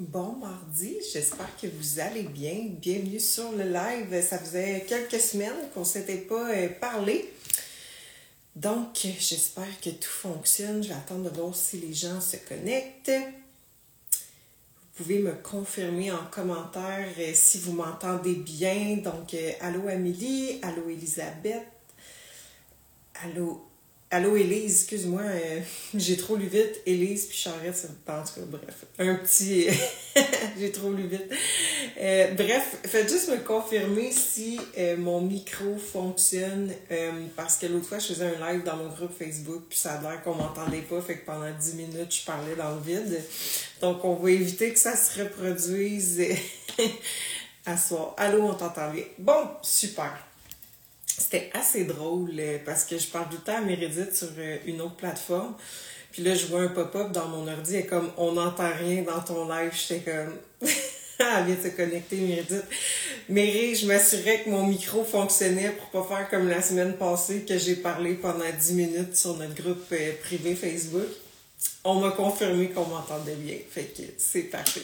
Bon mardi, j'espère que vous allez bien. Bienvenue sur le live. Ça faisait quelques semaines qu'on ne s'était pas euh, parlé. Donc, j'espère que tout fonctionne. Je vais attendre de voir si les gens se connectent. Vous pouvez me confirmer en commentaire euh, si vous m'entendez bien. Donc, euh, allô Amélie, allô Elisabeth, allô Allô Élise, excuse-moi, euh, j'ai trop lu vite. Élise puis Charrette, ça en tout cas, bref. Un petit. j'ai trop lu vite. Euh, bref, faites juste me confirmer si euh, mon micro fonctionne. parce que l'autre fois, je faisais un live dans mon groupe Facebook, puis ça a l'air qu'on m'entendait pas, fait que pendant 10 minutes, je parlais dans le vide. Donc, on va éviter que ça se reproduise à soir. Allô, on t'entend bien? Bon, super. C'était assez drôle euh, parce que je parle tout le temps à Meredith sur euh, une autre plateforme. Puis là, je vois un pop-up dans mon ordi et comme on n'entend rien dans ton live, j'étais comme. Elle vient de se connecter, Meredith. Mais je m'assurais que mon micro fonctionnait pour pas faire comme la semaine passée que j'ai parlé pendant 10 minutes sur notre groupe euh, privé Facebook. On m'a confirmé qu'on m'entendait bien. Fait que c'est parfait.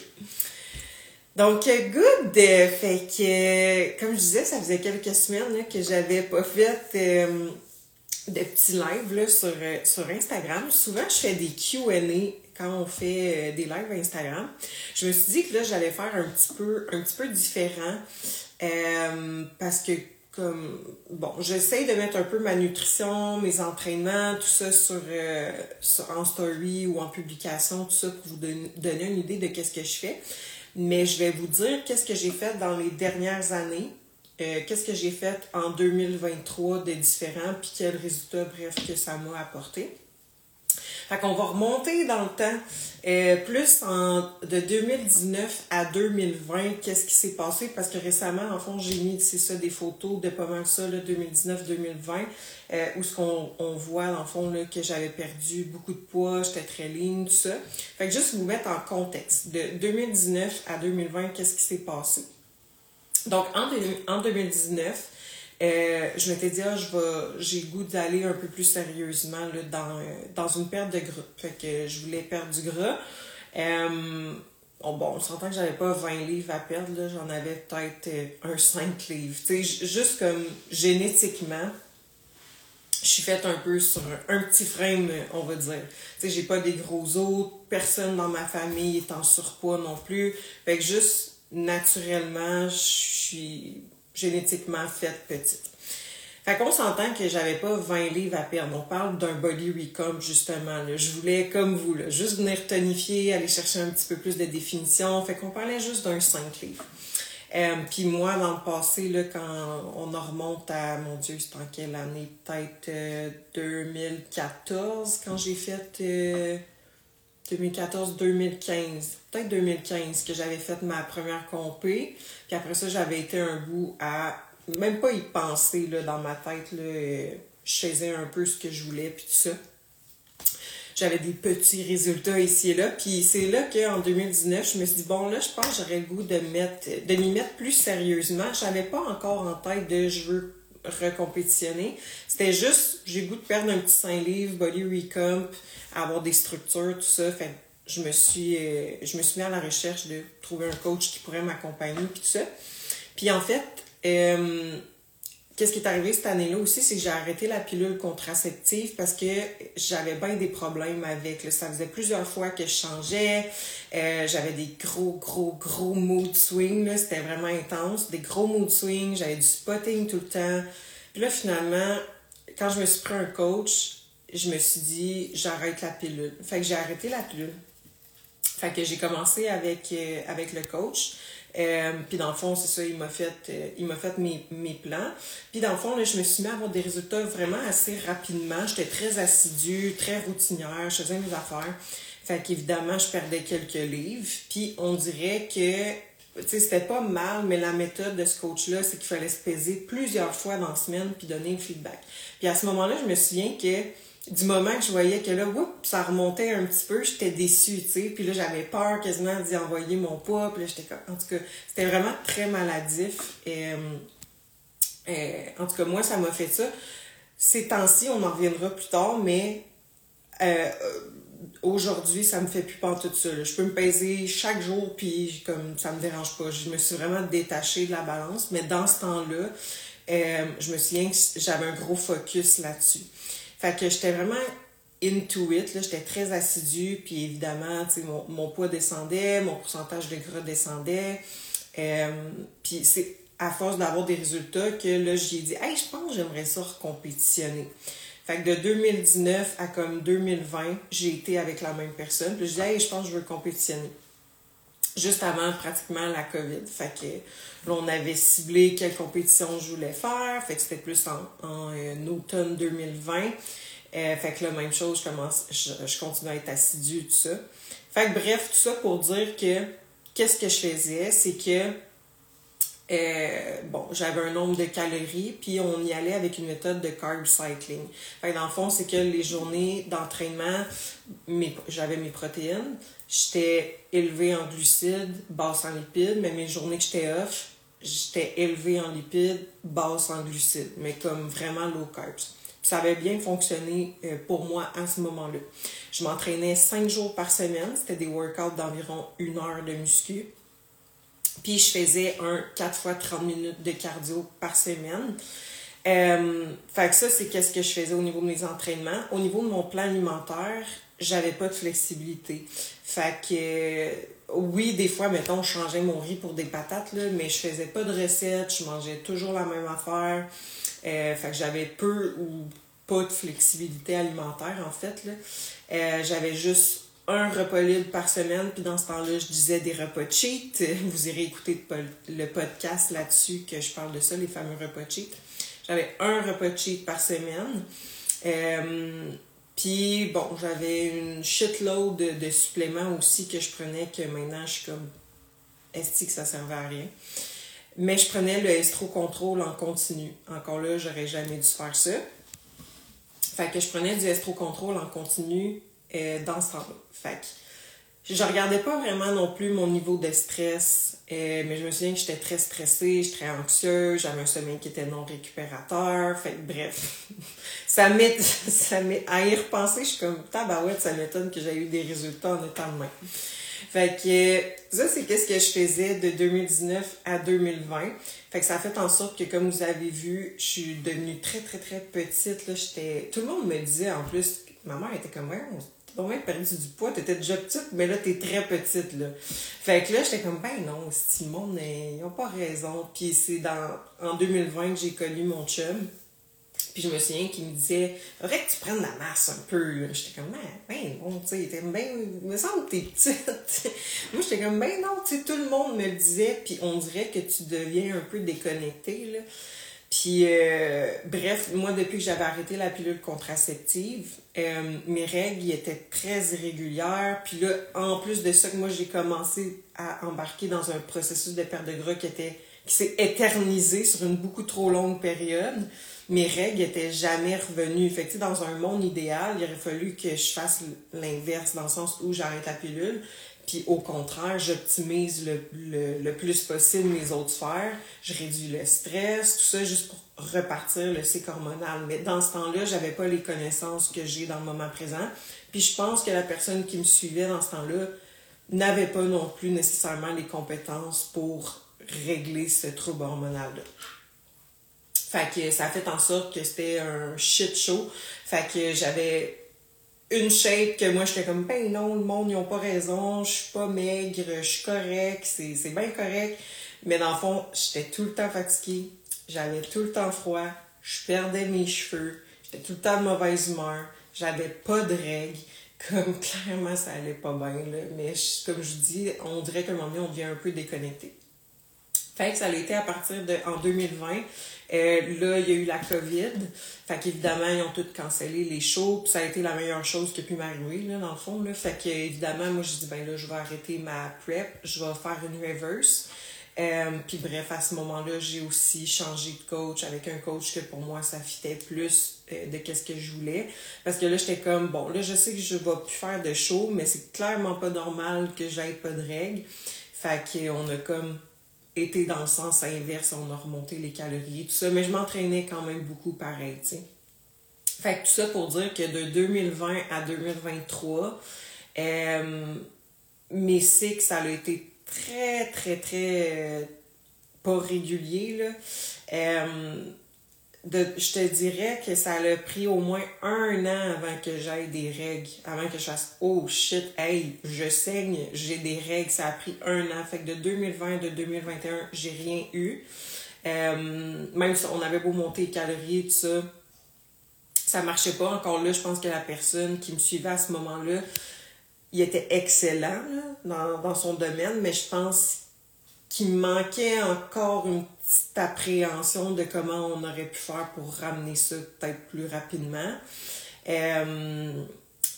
Donc, good! Fait que, comme je disais, ça faisait quelques semaines que j'avais pas fait euh, de petits lives là, sur, euh, sur Instagram. Souvent, je fais des Q&A quand on fait euh, des lives Instagram. Je me suis dit que là, j'allais faire un petit peu, un petit peu différent parce que comme bon, j'essaie de mettre un peu ma nutrition, mes entraînements, tout ça sur, sur en story ou en publication, tout ça pour vous donner une idée de qu'est-ce que je fais. Mais je vais vous dire qu'est-ce que j'ai fait dans les dernières années, euh, qu'est-ce que j'ai fait en 2023 de différents, puis quels résultats, bref, que ça m'a apporté. Fait qu'on va remonter dans le temps, euh, plus en, de 2019 à 2020, qu'est-ce qui s'est passé, parce que récemment, en fond, j'ai mis, c'est ça, des photos de pas mal ça, 2019-2020, euh, où ce qu'on on voit, le fond, là, que j'avais perdu beaucoup de poids, j'étais très ligne, tout ça. Fait que juste vous mettre en contexte, de 2019 à 2020, qu'est-ce qui s'est passé? Donc, en, en 2019, euh, je m'étais dit, ah, je j'ai le goût d'aller un peu plus sérieusement là, dans, euh, dans une perte de gras. Fait que je voulais perdre du gras. Euh, bon, on s'entend que j'avais pas 20 livres à perdre, là, j'en avais peut-être un 5 livres. sais juste comme génétiquement, je suis faite un peu sur un, petit frame, on va dire. Tu sais, j'ai pas des gros os, personne dans ma famille est en surpoids non plus. Fait que juste naturellement, je suis génétiquement faite petite. Fait qu'on s'entend que j'avais pas 20 livres à perdre. On parle d'un body recomp, justement. Je voulais, comme vous, juste venir tonifier, aller chercher un petit peu plus de définition. Fait qu'on parlait juste d'un 5 livres. Euh, Puis moi, dans le passé, là, quand on en remonte à, mon Dieu, c'est en quelle année? Peut-être 2014, euh, quand j'ai fait... Euh, 2014-2015, peut-être 2015 que j'avais fait ma première compé. Puis après ça, j'avais été un bout à même pas y penser là, dans ma tête. Là, je faisais un peu ce que je voulais, puis tout ça. J'avais des petits résultats ici et là. Puis c'est là qu'en 2019, je me suis dit, bon, là, je pense que j'aurais le goût de, mettre, de m'y mettre plus sérieusement. Je n'avais pas encore en tête de je veux recompétitionner. C'était juste, j'ai goût de perdre un petit 5 livres, body recomp, avoir des structures, tout ça. Fait je me suis euh, je me suis mis à la recherche de trouver un coach qui pourrait m'accompagner puis tout ça. Puis en fait, euh, qu'est-ce qui est arrivé cette année-là aussi, c'est que j'ai arrêté la pilule contraceptive parce que j'avais bien des problèmes avec. Là. Ça faisait plusieurs fois que je changeais. Euh, j'avais des gros, gros, gros mood swings. C'était vraiment intense. Des gros mood swings. J'avais du spotting tout le temps. Puis là, finalement, quand je me suis pris un coach, je me suis dit, j'arrête la pilule. Fait que j'ai arrêté la pilule. Fait que j'ai commencé avec, euh, avec le coach. Euh, puis dans le fond, c'est ça, il m'a fait, euh, il m'a fait mes, mes, plans. Puis dans le fond, là, je me suis mis à avoir des résultats vraiment assez rapidement. J'étais très assidue, très routinière, je faisais mes affaires. Fait qu'évidemment, je perdais quelques livres. Puis on dirait que tu sais, c'était pas mal, mais la méthode de ce coach-là, c'est qu'il fallait se peser plusieurs fois dans la semaine puis donner un feedback. Puis à ce moment-là, je me souviens que du moment que je voyais que là, ça remontait un petit peu, j'étais déçue, tu sais. Puis là, j'avais peur quasiment d'y envoyer mon poids. Puis là, j'étais En tout cas, c'était vraiment très maladif. Et, euh, en tout cas, moi, ça m'a fait ça. Ces temps-ci, on en reviendra plus tard, mais euh, aujourd'hui, ça me fait plus pas tout ça. Je peux me peser chaque jour, puis comme ça me dérange pas. Je me suis vraiment détachée de la balance, mais dans ce temps-là, euh, je me souviens que j'avais un gros focus là-dessus. Fait que j'étais vraiment into it, là, j'étais très assidue, puis évidemment, mon, mon poids descendait, mon pourcentage de gras descendait. Euh, puis c'est à force d'avoir des résultats que là, j'ai dit, hey, je pense que j'aimerais ça recompétitionner. Fait que de 2019 à comme 2020, j'ai été avec la même personne. Puis je dis, hey, je pense que je veux compétitionner. Juste avant pratiquement la COVID. Fait que là, on avait ciblé quelle compétition je voulais faire. Fait que c'était plus en, euh, automne 2020. Euh, fait que là, même chose, je commence, je, je continue à être assidue, tout ça. Fait que bref, tout ça pour dire que qu'est-ce que je faisais, c'est que euh, bon, j'avais un nombre de calories, puis on y allait avec une méthode de carb cycling. Fait dans le fond, c'est que les journées d'entraînement, j'avais mes protéines, j'étais élevée en glucides, basse en lipides, mais mes journées que j'étais off, j'étais élevée en lipides, basse en glucides, mais comme vraiment low carbs. ça avait bien fonctionné euh, pour moi à ce moment-là. Je m'entraînais cinq jours par semaine, c'était des workouts d'environ une heure de muscu. Puis je faisais un 4 fois 30 minutes de cardio par semaine. Euh, fait que ça, c'est qu'est-ce que je faisais au niveau de mes entraînements. Au niveau de mon plan alimentaire, j'avais pas de flexibilité. Fait que oui, des fois, mettons, je changeais mon riz pour des patates, là, mais je faisais pas de recettes, je mangeais toujours la même affaire. Euh, fait que j'avais peu ou pas de flexibilité alimentaire, en fait. Euh, j'avais juste un repas libre par semaine, puis dans ce temps-là, je disais des repas cheat. Vous irez écouter le podcast là-dessus que je parle de ça, les fameux repas cheat. J'avais un repas cheat par semaine. Euh, puis bon, j'avais une shitload de, suppléments aussi que je prenais que maintenant je suis comme est que ça servait à rien? Mais je prenais le estro contrôle en continu. Encore là, j'aurais jamais dû faire ça. Fait que je prenais du estro contrôle en continu euh, dans. Fait que je regardais pas vraiment non plus mon niveau de stress, euh, mais je me souviens que j'étais très stressée, j'étais très anxieuse, j'avais un sommeil qui était non récupérateur. Fait que bref, ça m'est, ça à y repenser, je suis comme tabarouette, ça m'étonne que j'ai eu des résultats en étant de. Fait que ça, c'est qu'est-ce que je faisais de 2019 à 2020. Fait que ça a fait en sorte que, comme vous avez vu, je suis devenue très, très, très petite. Là, j'étais... Tout le monde me disait, en plus, ma mère était comme, ouais, t'as même perdu du poids, t'étais déjà petite, mais là, t'es très petite, là. Fait que là, j'étais comme, ben non, le monde, ils ont pas raison. Puis c'est dans, en 2020 que j'ai connu mon chum. Puis je me souviens qu'il me disait, faudrait que tu prennes la masse un peu. J'étais comme, ben, ben non, tu sais, ben, il me semble que t'es petite. Moi, j'étais comme, ben non, tu sais, tout le monde me le disait, puis on dirait que tu deviens un peu déconnecté, là. Puis, euh, bref, moi, depuis que j'avais arrêté la pilule contraceptive, euh, mes règles étaient très irrégulières. Puis là, en plus de ça, que moi, j'ai commencé à embarquer dans un processus de perte de gras qui était qui s'est éternisé sur une beaucoup trop longue période. Mes règles étaient jamais revenues. Fait dans un monde idéal, il aurait fallu que je fasse l'inverse, dans le sens où j'arrête la pilule. Puis au contraire, j'optimise le, le, le, plus possible mes autres sphères. Je réduis le stress, tout ça, juste pour repartir le cycle hormonal. Mais dans ce temps-là, j'avais pas les connaissances que j'ai dans le moment présent. Puis je pense que la personne qui me suivait dans ce temps-là n'avait pas non plus nécessairement les compétences pour régler ce trouble hormonal-là. Fait que ça fait en sorte que c'était un shit show. Fait que j'avais une shape que moi j'étais comme ben non le monde ils ont pas raison je suis pas maigre je suis correct c'est c'est bien correct. Mais dans le fond j'étais tout le temps fatiguée j'avais tout le temps froid je perdais mes cheveux j'étais tout le temps de mauvaise humeur j'avais pas de règles. Comme clairement ça allait pas bien là. Mais comme je dis on dirait qu'à un moment donné on devient un peu déconnecté fait que ça a été à partir de en 2020 euh, là, il y a eu la COVID. Fait qu'évidemment, ils ont tous cancellé les shows. Puis ça a été la meilleure chose qui a pu m'arriver, là, dans le fond. Là. Fait qu'évidemment, moi, je dis, ben là, je vais arrêter ma prep. Je vais faire une reverse. Euh, puis bref, à ce moment-là, j'ai aussi changé de coach avec un coach que pour moi, ça fitait plus euh, de qu'est-ce que je voulais. Parce que là, j'étais comme, bon, là, je sais que je vais plus faire de show, mais c'est clairement pas normal que j'aille pas de règles. Fait qu'on a comme été dans le sens inverse, on a remonté les calories, tout ça, mais je m'entraînais quand même beaucoup pareil, tu sais. Fait que tout ça pour dire que de 2020 à 2023, euh, mes cycles, ça a été très, très, très euh, pas régulier. Là. Euh, de, je te dirais que ça a pris au moins un an avant que j'aille des règles, avant que je fasse Oh shit, hey, je saigne, j'ai des règles. Ça a pris un an. Fait que de 2020 de 2021, j'ai rien eu. Euh, même si on avait beau monter les calories, tout ça, ça marchait pas. Encore là, je pense que la personne qui me suivait à ce moment-là, il était excellent dans, dans son domaine, mais je pense qu'il manquait encore une petite appréhension de comment on aurait pu faire pour ramener ça peut-être plus rapidement. Euh,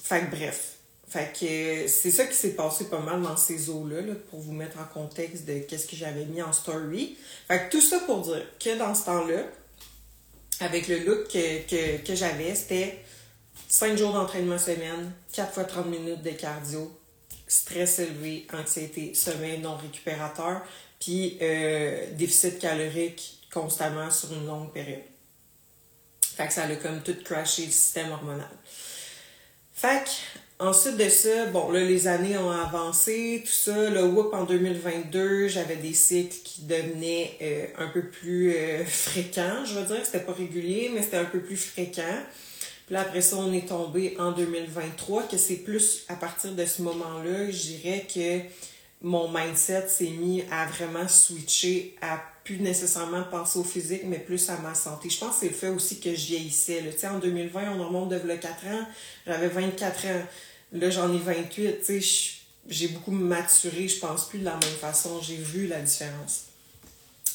fait que bref. Fait que c'est ça qui s'est passé pas mal dans ces eaux-là, pour vous mettre en contexte de qu'est-ce que j'avais mis en story. Fait que tout ça pour dire que dans ce temps-là, avec le look que, que, j'avais, c'était 5 jours d'entraînement semaine, 4 fois 30 minutes de cardio, stress élevé, anxiété, sommeil non récupérateur, puis euh, déficit calorique constamment sur une longue période. Fait que ça a comme tout crashé le système hormonal. Fait que, ensuite de ça, bon, là, les années ont avancé, tout ça. Le whoop en 2022, j'avais des cycles qui devenaient euh, un peu plus euh, fréquents, je veux dire. C'était pas régulier, mais c'était un peu plus fréquent. Là, après ça, on est tombé en 2023, que c'est plus à partir de ce moment-là, je dirais que mon mindset s'est mis à vraiment switcher à plus nécessairement penser au physique, mais plus à ma santé. Je pense que c'est le fait aussi que je vieillissais. Sais, en 2020, on remonte de 4 ans, j'avais 24 ans. Là, j'en ai 28. Tu sais, j'ai beaucoup maturé, je pense plus de la même façon. J'ai vu la différence.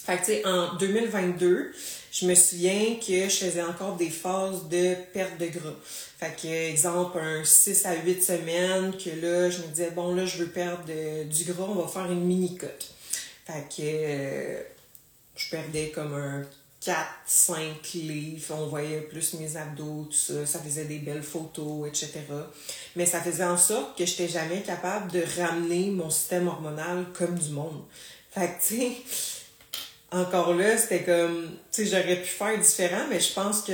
Fait que, tu sais, en 2022, je me souviens que je faisais encore des phases de perte de gras. Fait que, exemple, un 6 à 8 semaines, que là, je me disais, bon, là, je veux perdre du gras, on va faire une mini-cote. Fait que, euh, je perdais comme un 4, 5 livres, on voyait plus mes abdos, tout ça, ça faisait des belles photos, etc. Mais ça faisait en sorte que je n'étais jamais capable de ramener mon système hormonal comme du monde. Fait que, tu sais, encore là, c'était comme, tu sais, j'aurais pu faire différent, mais je pense que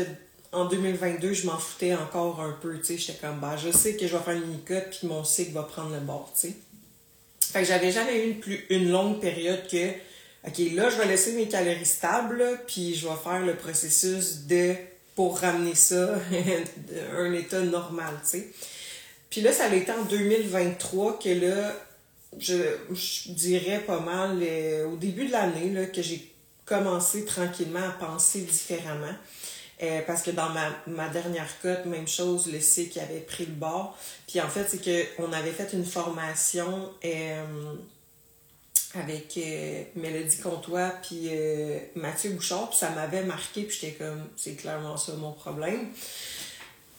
en 2022, je m'en foutais encore un peu, tu sais, j'étais comme, bah, je sais que je vais faire une mini-cote, puis mon cycle va prendre le bord, tu sais. Fait que j'avais jamais eu une, plus, une longue période que, OK, là, je vais laisser mes calories stables, puis je vais faire le processus de, pour ramener ça à un état normal, tu sais. Puis là, ça a été en 2023 que là, je, dirais pas mal euh, au début de l'année que j'ai commencé tranquillement à penser différemment. Euh, parce que dans ma, ma dernière cote, même chose, le cycle avait pris le bord. Puis en fait, c'est qu'on avait fait une formation euh, avec Mélodie Comtois puis Mathieu Bouchard, puis ça m'avait marqué, puis j'étais comme, c'est clairement ça mon problème.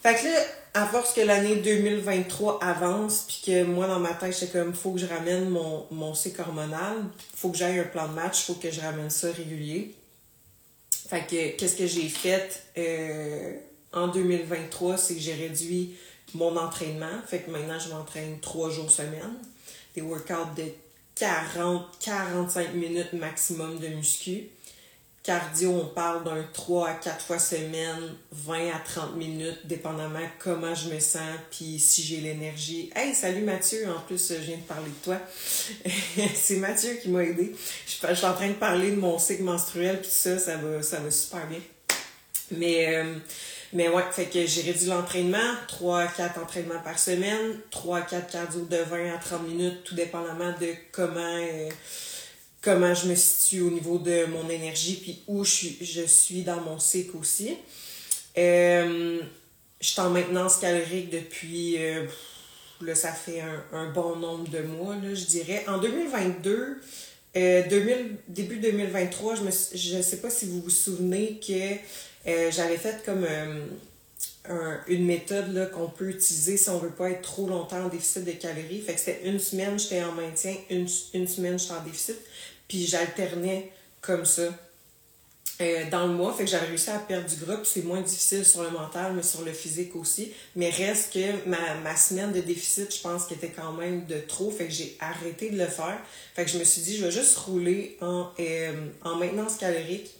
Fait que là, à force que l'année 2023 avance, puis que moi, dans ma tête, j'étais comme, faut que je ramène mon, mon cycle hormonal, faut que j'aille un plan de match, faut que je ramène ça régulier. Fait que, qu'est-ce que j'ai fait euh, en 2023, c'est que j'ai réduit mon entraînement. Fait que maintenant, je m'entraîne trois jours semaine. Des workouts de 40-45 minutes maximum de muscu. Cardio, on parle d'un 3 à 4 fois semaine, 20 à 30 minutes, dépendamment comment je me sens, puis si j'ai l'énergie. Hey, salut Mathieu, en plus, je viens de parler de toi. c'est Mathieu qui m'a aidé. Je, suis en train de parler de mon cycle menstruel, puis ça, ça va, ça va super bien. Mais, euh, mais ouais, fait que j'ai réduit l'entraînement, 3 à 4 entraînements par semaine, 3 à 4 cardio de 20 à 30 minutes, tout dépendamment de comment... Euh, comment je me situe au niveau de mon énergie, puis où je suis, je suis dans mon cycle aussi. Euh, je suis en maintenance calorique depuis, euh, là, ça fait un, bon nombre de mois, là, je dirais. En 2022, euh, début 2023, je ne je sais pas si vous vous souvenez que j'avais fait comme une méthode qu'on peut utiliser si on veut pas être trop longtemps en déficit de calories. Fait que c'était une semaine, j'étais en maintien, une, une semaine, j'étais en déficit. Puis j'alternais comme ça euh, dans le mois. Fait que j'avais réussi à perdre du gras. C'est moins difficile sur le mental, mais sur le physique aussi. Mais reste que ma, ma semaine de déficit, je pense qu'elle était quand même de trop. Fait que j'ai arrêté de le faire. Fait que je me suis dit, je vais juste rouler en, euh, en maintenance calorique.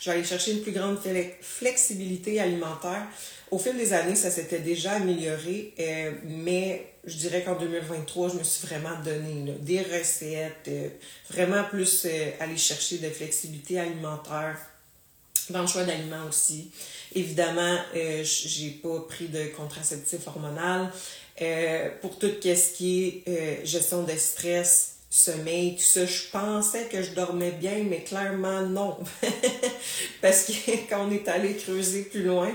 je vais aller chercher une plus grande flexibilité alimentaire. Au fil des années, ça s'était déjà amélioré, euh, mais je dirais qu'en 2023, je me suis vraiment donné des recettes, euh, vraiment plus euh, aller chercher de flexibilité alimentaire dans le choix d'aliments aussi. Évidemment, j'ai pas pris de contraceptif hormonal. pour tout ce qui est gestion de stress, sommeil, tout ça. Je pensais que je dormais bien, mais clairement non. Parce que quand on est allé creuser plus loin,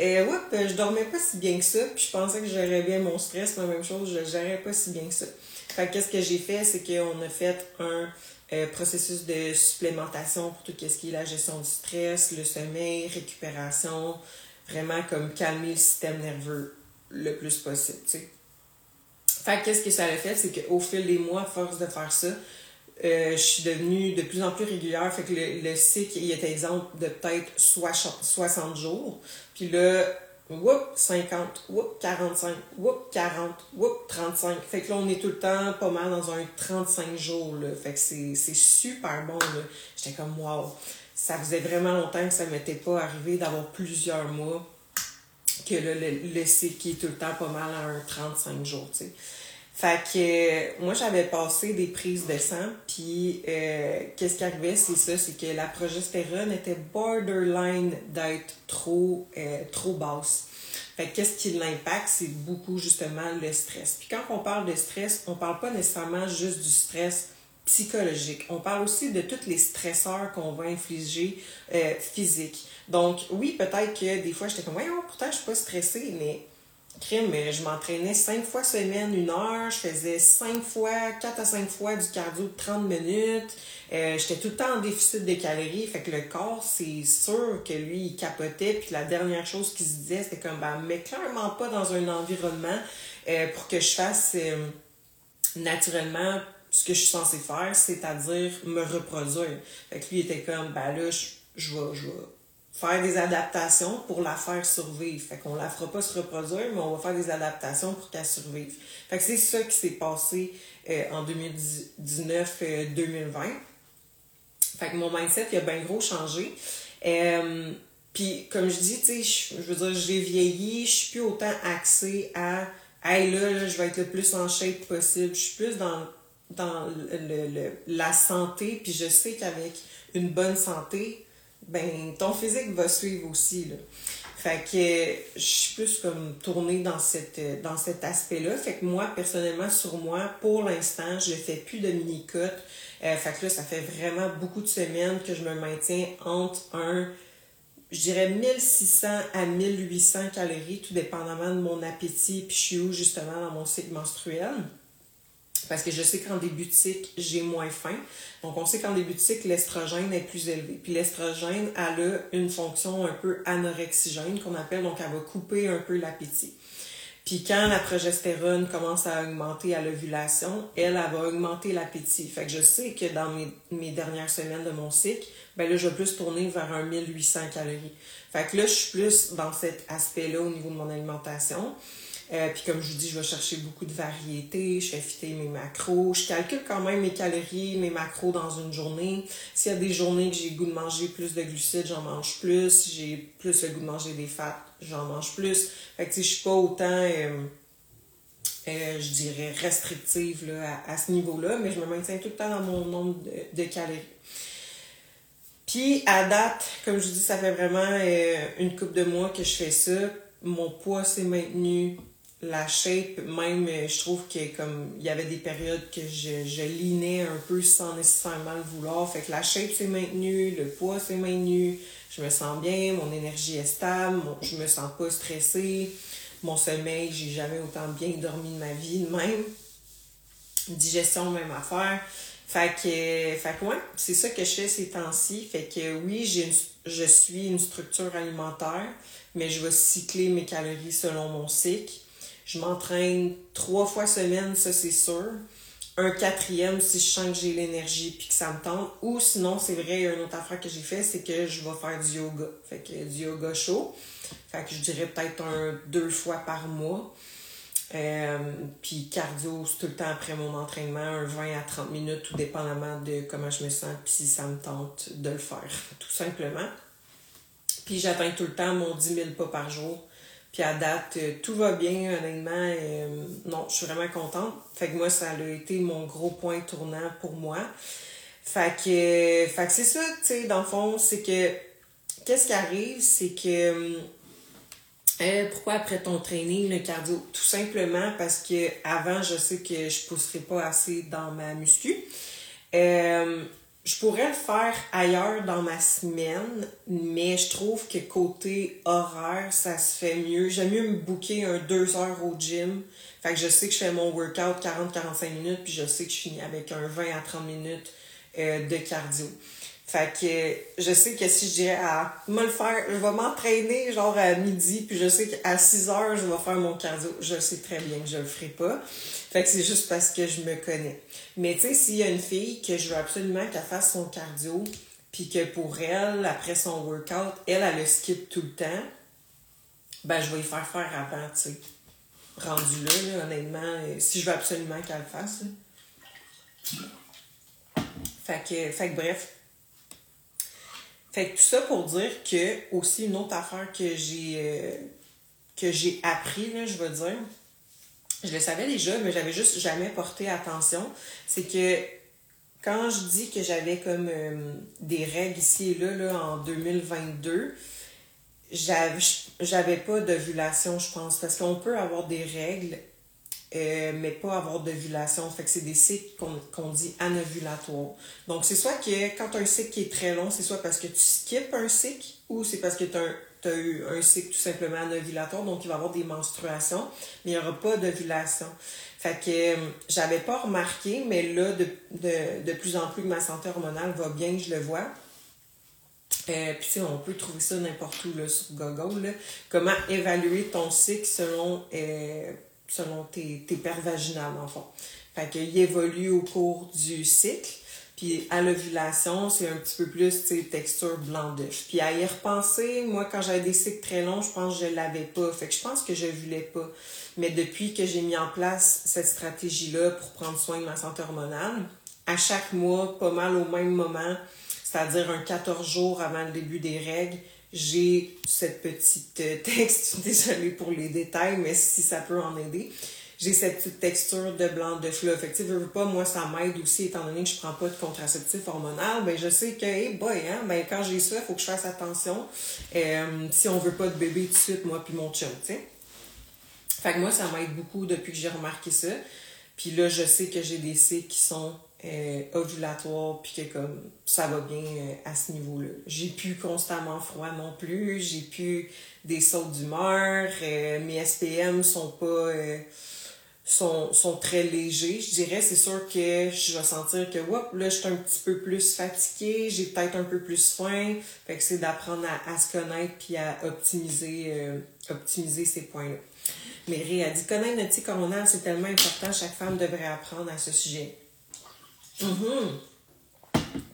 euh, ouais, je dormais pas si bien que ça. Puis je pensais que je gérais bien mon stress, la même chose, je gérais pas si bien que ça. Fait qu'est-ce que j'ai fait, c'est qu'on a fait un euh, processus de supplémentation pour tout ce qui est la gestion du stress, le sommeil, récupération, vraiment comme calmer le système nerveux le plus possible, tu sais. Fait qu'est-ce que ça a fait, c'est qu'au fil des mois, à force de faire ça, euh, je suis devenue de plus en plus régulière. Fait que le, cycle, il est exemple de peut-être 60 jours. Puis là, whoop, 50, whoop, 45, whoop, 40, whoop, 35. Fait que là, on est tout le temps pas mal dans un 35 jours. Là. Fait que c'est super bon. J'étais comme, wow. Ça faisait vraiment longtemps que ça m'était pas arrivé d'avoir plusieurs mois que le, le, cycle est tout le temps pas mal à un 35 jours, tu sais. Fait que euh, moi, j'avais passé des prises de sang, puis euh, qu'est-ce qui arrivait, c'est ça, c'est que la progestérone était borderline d'être trop, euh, trop basse. Fait que qu'est-ce qui l'impacte, c'est beaucoup justement le stress. Puis quand on parle de stress, on parle pas nécessairement juste du stress psychologique. On parle aussi de tous les stresseurs qu'on va infliger physiques. Donc, oui, peut-être que des fois, j'étais comme, voyons, pourtant, je suis pas stressée, mais crime, je m'entraînais cinq fois semaine, une heure, je faisais cinq fois, quatre à cinq fois du cardio de 30 minutes. Euh, j'étais tout le temps en déficit de calories, fait que le corps, c'est sûr que lui, il capotait, puis la dernière chose qu'il se disait, c'était comme, ben, mais clairement pas dans un environnement euh, pour que je fasse euh, naturellement ce que je suis censée faire, c'est-à-dire me reproduire. Fait que lui, il était comme, ben là, je, je vais, je vais faire des adaptations pour la faire survivre. Fait qu'on la fera pas se reproduire, mais on va faire des adaptations pour qu'elle survive. Fait que c'est ça qui s'est passé euh, en 2019-2020. Euh, fait que mon mindset, il a bien gros changé. Euh, puis, comme je dis, tu sais, je veux dire, j'ai vieilli, je suis plus autant axée à Hey là, là, je vais être le plus en shape possible. Je suis plus dans dans le, la santé, puis je sais qu'avec une bonne santé, ben ton physique va suivre aussi. Là. Fait que je suis plus comme tournée dans, cette, dans cet aspect-là. Fait que moi, personnellement, sur moi, pour l'instant, je fais plus de mini-cut. Euh, fait que là, ça fait vraiment beaucoup de semaines que je me maintiens entre un, je dirais 1600 à 1800 calories, tout dépendamment de mon appétit, puis je suis où justement dans mon cycle menstruel. Parce que je sais qu'en début de cycle, j'ai moins faim. Donc, on sait qu'en début de cycle, l'estrogène est plus élevé. Puis l'estrogène, a une fonction un peu anorexigène qu'on appelle, donc elle va couper un peu l'appétit. Puis quand la progestérone commence à augmenter à l'ovulation, elle, elle va augmenter l'appétit. Fait que je sais que dans mes, mes, dernières semaines de mon cycle, ben là, je vais plus tourner vers un 1800 calories. Fait que là, je suis plus dans cet aspect-là au niveau de mon alimentation. Euh, puis comme je vous dis, je vais chercher beaucoup de variétés, je fais fitter mes macros, je calcule quand même mes calories, mes macros dans une journée. S'il y a des journées que j'ai goût de manger plus de glucides, j'en mange plus. Si j'ai plus le goût de manger des fats, j'en mange plus. Fait que je suis pas autant, euh, euh, je dirais, restrictive là, à, ce niveau-là, mais je me maintiens tout le temps dans mon nombre de, calories. Puis à date, comme je vous dis, ça fait vraiment une coupe de mois que je fais ça. Mon poids s'est maintenu la shape, même, euh, je trouve que comme il y avait des périodes que je, je linais un peu sans nécessairement le vouloir. Fait que la shape s'est maintenue, le poids s'est maintenu, je me sens bien, mon énergie est stable, je me sens pas stressée, mon sommeil, j'ai jamais autant bien dormi de ma vie, même. Digestion, même affaire. Fait que, fait que ouais, c'est ça que je fais ces temps-ci. Fait que oui, je suis une structure alimentaire, mais je vais cycler mes calories selon mon cycle. Je m'entraîne trois fois semaine, ça c'est sûr. Un quatrième si je sens que j'ai l'énergie puis que ça me tente. Ou sinon, c'est vrai, une autre affaire que j'ai fait, c'est que je vais faire du yoga. Fait que du yoga chaud. Fait que je dirais peut-être un deux fois par mois. Euh, puis cardio, c'est tout le temps après mon entraînement, un 20 à 30 minutes, tout dépendamment de comment je me sens, puis si ça me tente de le faire, tout simplement. Puis j'atteins tout le temps mon 10 000 pas par jour. Puis à date, euh, tout va bien, honnêtement. Euh, non, je suis vraiment contente. Fait que moi, ça a été mon gros point tournant pour moi. Fait que, fait que c'est ça, tu sais, dans le fond, c'est que, qu'est-ce qui arrive, c'est que, euh, pourquoi après ton training, le cardio? Tout simplement parce que avant, je sais que je pousserais pas assez dans ma muscu. Je pourrais le faire ailleurs dans ma semaine, mais je trouve que côté horaire, ça se fait mieux. J'aime mieux me booker un deux heures au gym. Fait que je sais que je fais mon workout 40-45 minutes, puis je sais que je finis avec un 20 à 30 minutes euh, de cardio. Fait que je sais que si je dirais à me le faire, je vais m'entraîner genre à midi, puis je sais qu'à 6 heures, je vais faire mon cardio. Je sais très bien que je le ferai pas. Fait que c'est juste parce que je me connais. Mais tu sais, s'il y a une fille que je veux absolument qu'elle fasse son cardio, puis que pour elle, après son workout, elle, elle le skip tout le temps, ben je vais y faire faire avant, tu sais. Rendu là, honnêtement, euh, si je veux absolument qu'elle le fasse. Fait que, fait que bref, fait que tout ça pour dire que, aussi, une autre affaire que j'ai euh, que j'ai appris, là, je veux dire, je le savais déjà, mais j'avais juste jamais porté attention, c'est que quand je dis que j'avais comme euh, des règles ici et là, là en 2022, j'avais pas d'ovulation, je pense, parce qu'on peut avoir des règles euh, mais pas avoir d'ovulation. Fait que c'est des cycles qu'on dit anovulatoires. Donc, c'est soit que quand as un cycle qui est très long, c'est soit parce que tu skippes un cycle ou c'est parce que tu as, eu un cycle tout simplement anovulatoire, donc il va y avoir des menstruations, mais il n'y aura pas d'ovulation. Fait que euh, j'avais pas remarqué, mais là, de, plus en plus que ma santé hormonale va bien, je le vois. Euh, puis, on peut trouver ça n'importe où sur Google. Là. Comment évaluer ton cycle selon selon tes, tes paires vaginales, en fond. Fait qu'il évolue au cours du cycle. Puis à l'ovulation, c'est un petit peu plus, texture blanc d'œuf. Puis à y repenser, moi, quand j'avais des cycles très longs, je pense que je l'avais pas. Fait que je pense que je voulais pas. Mais depuis que j'ai mis en place cette stratégie-là pour prendre soin de ma santé hormonale, à chaque mois, pas mal au même moment, c'est-à-dire un 14 jours avant le début des règles, j'ai cette petite euh, texte, désolée pour les détails, mais si ça peut en aider, j'ai cette petite texture de blanc de fleuve. Fait que, veux pas, moi, ça m'aide aussi, étant donné que je prends pas de contraceptif hormonal, ben, je sais que, hey boy, hein, ben, quand j'ai ça, il faut que je fasse attention. Euh, si on veut pas de bébé tout de suite, moi puis mon chum, tu sais. Fait que moi, ça m'aide beaucoup depuis que j'ai remarqué ça. Puis là, je sais que j'ai des cycles qui sont euh, ovulatoire, puis que comme ça va bien euh, à ce niveau-là. J'ai plus constamment froid non plus, j'ai plus des sautes d'humeur, euh, mes SPM sont pas sont, sont très légers. Je dirais, c'est sûr que je vais sentir que whoop, là, je suis un petit peu plus fatiguée, j'ai peut-être un peu plus faim. Fait que c'est d'apprendre à, se connaître puis à optimiser, optimiser ces points-là. Mais Ré a dit connaître notre hormonal, c'est tellement important, chaque femme devrait apprendre à ce sujet. Mhm.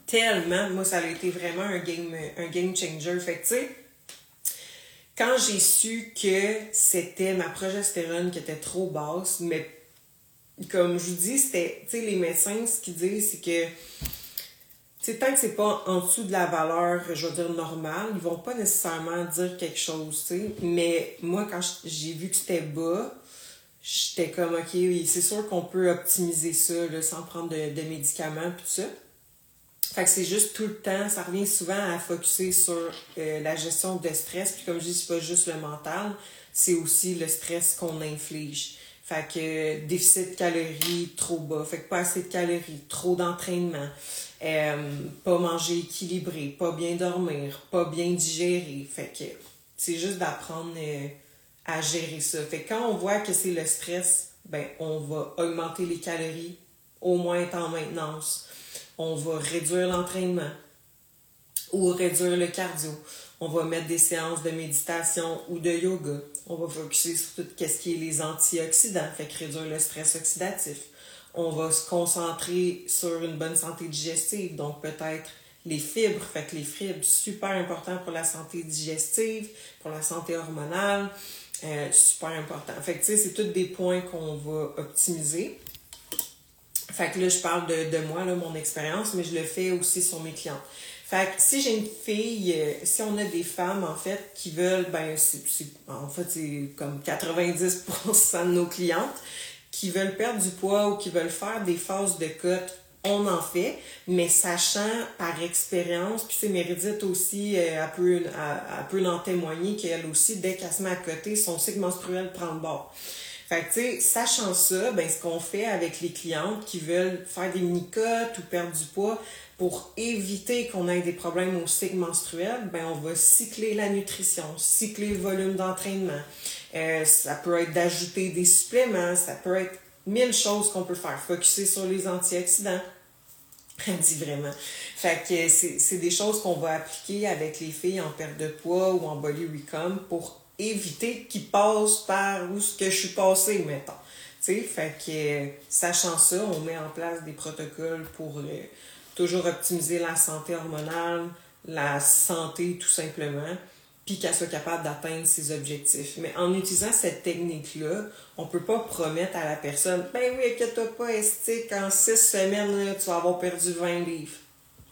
Tellement. Moi, ça a été vraiment un game, un game changer. Fait tu sais, quand j'ai su que c'était ma progestérone qui était trop basse, mais comme je vous dis, c'était, tu sais, les médecins, ce qu'ils disent, c'est que, tu tant que c'est pas en dessous de la valeur, je veux dire, normale, ils vont pas nécessairement dire quelque chose, tu sais. Mais moi, quand j'ai vu que c'était bas, j'étais comme, OK, oui, c'est sûr qu'on peut optimiser ça là, sans prendre de, médicaments puis tout ça. Fait que c'est juste tout le temps, ça revient souvent à focuser sur euh, la gestion de stress. Puis comme je dis, c'est pas juste le mental, c'est aussi le stress qu'on inflige. Fait que déficit de calories trop bas, fait que pas assez de calories, trop d'entraînement, euh, pas manger équilibré, pas bien dormir, pas bien digérer. Fait que c'est juste d'apprendre euh, à gérer ça. Fait quand on voit que c'est le stress, ben on va augmenter les calories, au moins en maintenance. On va réduire l'entraînement ou réduire le cardio. On va mettre des séances de méditation ou de yoga. On va focuser sur tout ce qui est les antioxydants, fait réduire le stress oxydatif. On va se concentrer sur une bonne santé digestive, donc peut-être les fibres. Fait que les fibres, super important pour la santé digestive, pour la santé hormonale. Euh, super important. Fait que, tu sais, c'est tous des points qu'on va optimiser. Fait que là, je parle de, de moi, là, mon expérience, mais je le fais aussi sur mes clients. Fait que si j'ai une fille, euh, si on a des femmes, en fait, qui veulent, ben, c'est, en fait, c'est comme 90% de nos clientes qui veulent perdre du poids ou qui veulent faire des phases de cote on en fait, mais sachant par expérience, puis c'est Méridith aussi, euh, elle peut, en témoigner qu'elle aussi, dès qu'elle se met à côté, son cycle menstruel prend le bord. Fait que, tu sais, sachant ça, ben, ce qu'on fait avec les clientes qui veulent faire des mini-cotes ou perdre du poids, pour éviter qu'on ait des problèmes au cycle menstruel, ben, on va cycler la nutrition, cycler le volume d'entraînement. Euh, ça peut être d'ajouter des suppléments, ça peut être mille choses qu'on peut faire. Focuser sur les antioxydants. Elle dit vraiment. Fait que c'est des choses qu'on va appliquer avec les filles en perte de poids ou en body recom pour éviter qu'ils passent par où ce que je suis passée, mettons. fait que sachant ça, on met en place des protocoles pour euh, toujours optimiser la santé hormonale, la santé tout simplement puis qu'elle soit capable d'atteindre ses objectifs. Mais en utilisant cette technique-là, on peut pas promettre à la personne, ben oui, inquiète-toi pas, esthétique, en six semaines, tu vas avoir perdu 20 livres.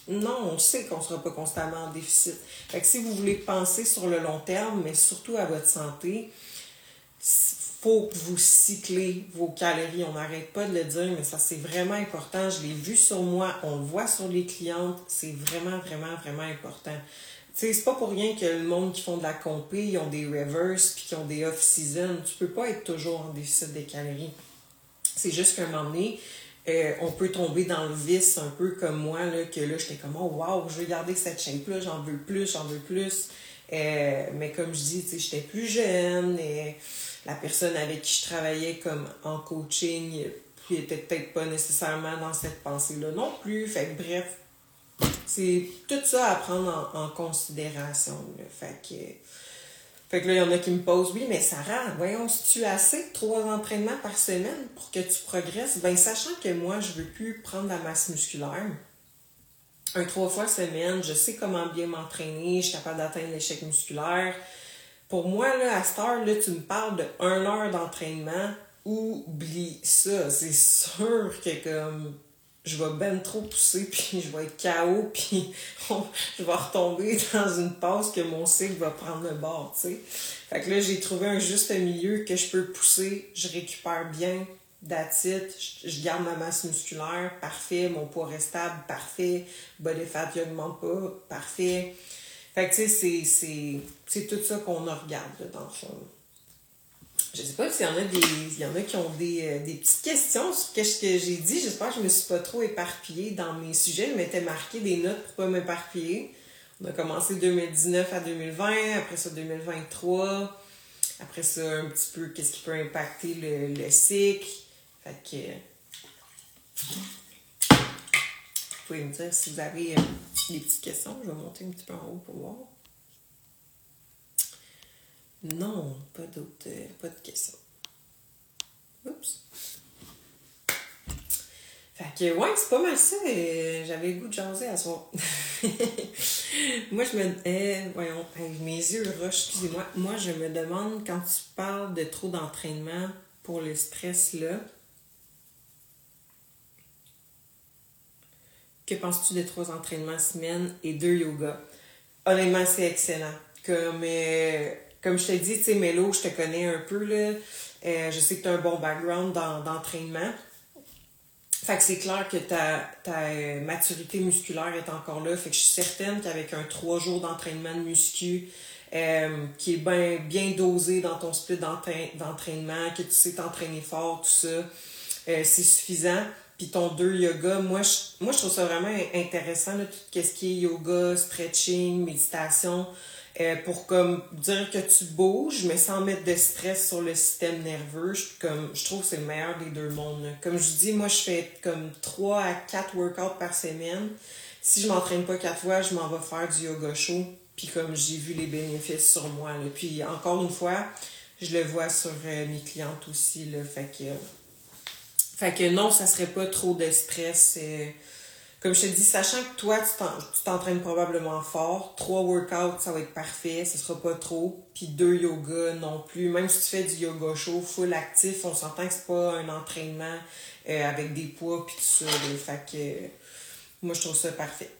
Non, on sait qu'on sera pas constamment en déficit. Fait que si vous voulez penser sur le long terme, mais surtout à votre santé, faut que vous cyclez vos calories. On n'arrête pas de le dire, mais ça c'est vraiment important. Je l'ai vu sur moi, on le voit sur les clientes. C'est vraiment, vraiment, vraiment important c'est pas pour rien que le monde qui font de la compé, ils ont des reverse puis qui ont des off-season. Tu peux pas être toujours en déficit des calories. C'est juste qu'à un moment donné, euh, on peut tomber dans le vice un peu comme moi, là, que là, j'étais comme, oh wow, je vais garder cette shape-là, j'en veux plus, j'en veux plus. Euh, mais comme je dis, j'étais plus jeune et la personne avec qui je travaillais comme en coaching, puis était peut-être pas nécessairement dans cette pensée-là non plus. Fait que bref, c'est tout ça à prendre en, considération. Fait que, fait que là, il y en a qui me posent, oui, mais Sarah, voyons, si tu as assez trois entraînements par semaine pour que tu progresses, ben sachant que moi, je veux plus prendre la masse musculaire, un trois fois semaine, je sais comment bien m'entraîner, je suis capable d'atteindre l'échec musculaire. Pour moi, là, à cette heure, là, tu me parles de 1 heure d'entraînement, oublie ça. C'est sûr que comme je vais ben trop pousser, puis je vais être KO, puis je vais retomber dans une passe que mon cycle va prendre le bord, tu sais. Fait que là, j'ai trouvé un juste milieu que je peux pousser, je récupère bien, d'attitude, je, garde ma masse musculaire, parfait, mon poids reste stable, parfait, body fat augmente pas, parfait. Fait que tu sais, c'est tout ça qu'on regarde, dans le fond. Je sais pas s'il y en a des. Il y en a qui ont des, euh, des petites questions sur ce que j'ai dit. J'espère que je me suis pas trop éparpillée dans mes sujets. Je m'étais marqué des notes pour pas m'éparpiller. On a commencé 2019 à 2020, après ça 2023. Après ça, un petit peu qu'est-ce qui peut impacter le, le cycle. Fait que. Vous pouvez me dire si vous avez euh, des petites questions. Je vais monter un petit peu en haut pour voir. Non, pas d'autres, euh, pas de questions. Oups. Fait que, ouais, c'est pas mal ça. Euh, j'avais le goût de jaser à soir. moi, je me. Eh, voyons, mes yeux rushent, excusez-moi. Moi, je me demande, quand tu parles de trop d'entraînement pour le stress, là, que penses-tu de trois entraînements semaine et deux yoga? Honnêtement, c'est excellent. Comme. Euh, comme je t'ai dit, tu sais, Mélo, je te connais un peu, là. Euh, je sais que tu as un bon background d'entraînement. fait que c'est clair que ta, ta euh, maturité musculaire est encore là. Fait que je suis certaine qu'avec un trois jours d'entraînement de muscu, euh, qui est bien, bien dosé dans ton split d'entraînement, que tu sais t'entraîner fort, tout ça, c'est suffisant. Puis ton deux yoga, moi je, moi je trouve ça vraiment intéressant, là, tout ce qui est yoga, stretching, méditation. Euh, pour comme dire que tu bouges, mais sans mettre de stress sur le système nerveux. Je, comme, je trouve que c'est le meilleur des deux mondes. Comme je dis, moi, je fais comme 3 à 4 workouts par semaine. Si je m'entraîne pas quatre fois, je m'en vais faire du yoga chaud. Puis comme j'ai vu les bénéfices sur moi. Là. Puis encore une fois, je le vois sur euh, mes clientes aussi. Là. Fait que, fait que non, ça serait pas trop de stress. Comme je te dis, sachant que toi, tu t'entraînes probablement fort, trois workouts, ça va être parfait, ce sera pas trop. Puis deux yoga non plus. Même si tu fais du yoga chaud, full actif, on s'entend que c'est pas un entraînement euh, avec des poids puis tout ça. Fait que moi, je trouve ça parfait.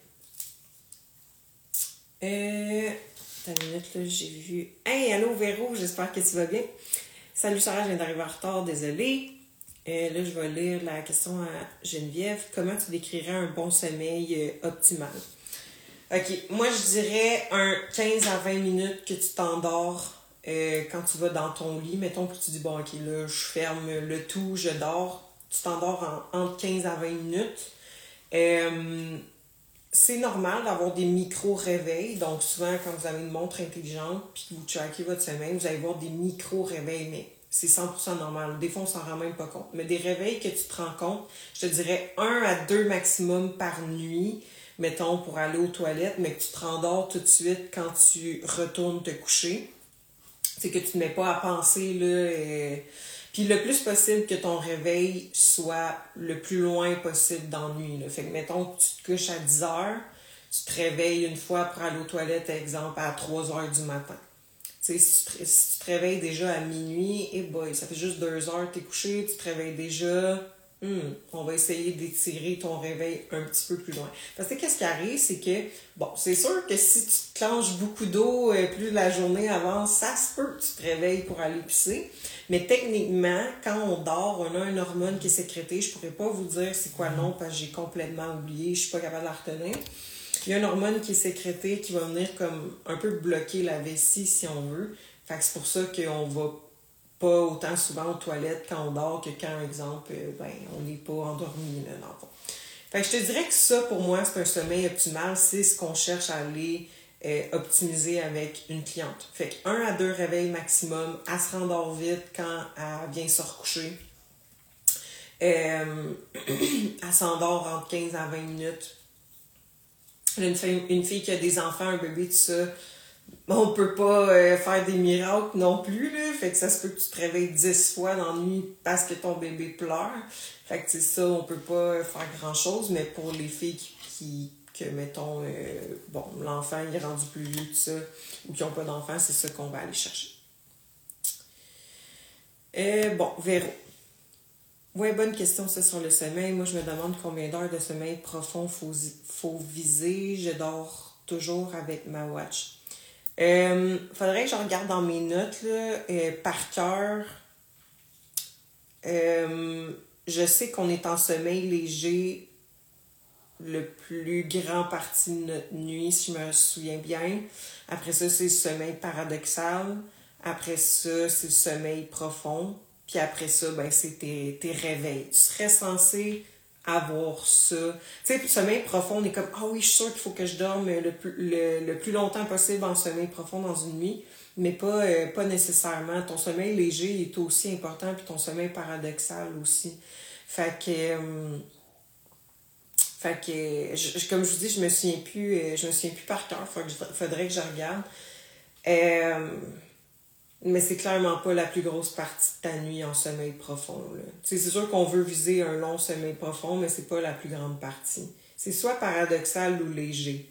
Euh, une minute, là, j'ai vu. Hey, allô Véro, j'espère que tu vas bien. Salut Sarah, je viens d'arriver en retard, désolée. Euh, là, je vais lire la question à Geneviève. Comment tu décrirais un bon sommeil euh, optimal? OK, moi je dirais un 15 à 20 minutes que tu t'endors euh, quand tu vas dans ton lit. Mettons que tu dis, bon, OK, là, je ferme le tout, je dors. Tu t'endors en, entre 15 à 20 minutes. c'est normal d'avoir des micro-réveils. Donc, souvent, quand vous avez une montre intelligente puis que vous traquez votre sommeil, vous allez avoir des micro-réveils. Mais c'est 100% normal. Des fois, on s'en rend même pas compte. Mais des réveils que tu te rends compte, je te dirais un à deux maximum par nuit, mettons, pour aller aux toilettes, mais que tu te rendors tout de suite quand tu retournes te coucher. C'est que tu ne mets pas à penser, là. Puis le plus possible que ton réveil soit le plus loin possible dans. Fait que, mettons que tu te couches à 10 heures, tu te réveilles une fois pour aller aux toilettes, exemple, à 3 heures du matin si tu, te, réveilles déjà à minuit, et boy, ça fait juste deux heures que tu es couché, tu te réveilles déjà. Hmm, on va essayer d'étirer ton réveil un petit peu plus loin. Parce que qu'est-ce qui arrive, c'est que, bon, c'est sûr que si tu clenches beaucoup d'eau euh, plus la journée avance, ça se peut que tu te réveilles pour aller pisser. Mais techniquement, quand on dort, on a une hormone qui est sécrétée. Je pourrais pas vous dire c'est quoi le nom parce que j'ai complètement oublié, je suis pas capable de la retenir il y a une hormone qui est sécrétée qui va venir comme un peu bloquer la vessie si on veut. Fait que c'est pour ça qu'on va pas autant souvent aux toilettes quand on dort que quand, exemple, euh, ben, on n'est pas endormi, là, dans le fond. Fait que je te dirais que ça, pour moi, c'est un sommeil optimal. C'est ce qu'on cherche à aller euh, optimiser avec une cliente. Fait que un à deux réveils maximum. Elle se rendort vite quand elle vient se recoucher. Euh, elle s'endort entre 15 à 20 minutes une fille, une fille qui a des enfants, un bébé, tout ça, on peut pas euh, faire des miracles non plus, là. Fait que ça se peut que tu te réveilles dix fois dans la nuit parce que ton bébé pleure. Fait que c'est ça, on peut pas faire grand chose, mais pour les filles qui, que mettons, euh, bon, l'enfant il est rendu plus vieux, tout ça, ou qui ont pas d'enfant, c'est ça qu'on va aller chercher. Euh, bon, Véro. Oui, bonne question, ça, sur le sommeil. Moi, je me demande combien d'heures de sommeil profond faut, faut viser. Je dors toujours avec ma watch. Euh, faudrait que je regarde dans mes notes, là, euh, par cœur. Euh, je sais qu'on est en sommeil léger le plus grand partie de notre nuit, si je me souviens bien. Après ça, c'est le sommeil paradoxal. Après ça, c'est le sommeil profond. Puis après ça, ben, c'est tes, réveils. Tu serais censé avoir ça. Tu sais, le sommeil profond, on est comme, ah oui, je suis sûr qu'il faut que je dorme le plus, le, plus longtemps possible en sommeil profond dans une nuit, mais pas, euh, pas nécessairement. Ton sommeil léger est aussi important, puis ton sommeil paradoxal aussi. Fait que... Euh, fait que, je, comme je vous dis, je me souviens plus, euh, je me souviens plus par cœur. Faudrait que je regarde. Euh, mais c'est clairement pas la plus grosse partie de ta nuit en sommeil profond. C'est sûr qu'on veut viser un long sommeil profond, mais c'est pas la plus grande partie. C'est soit paradoxal ou léger.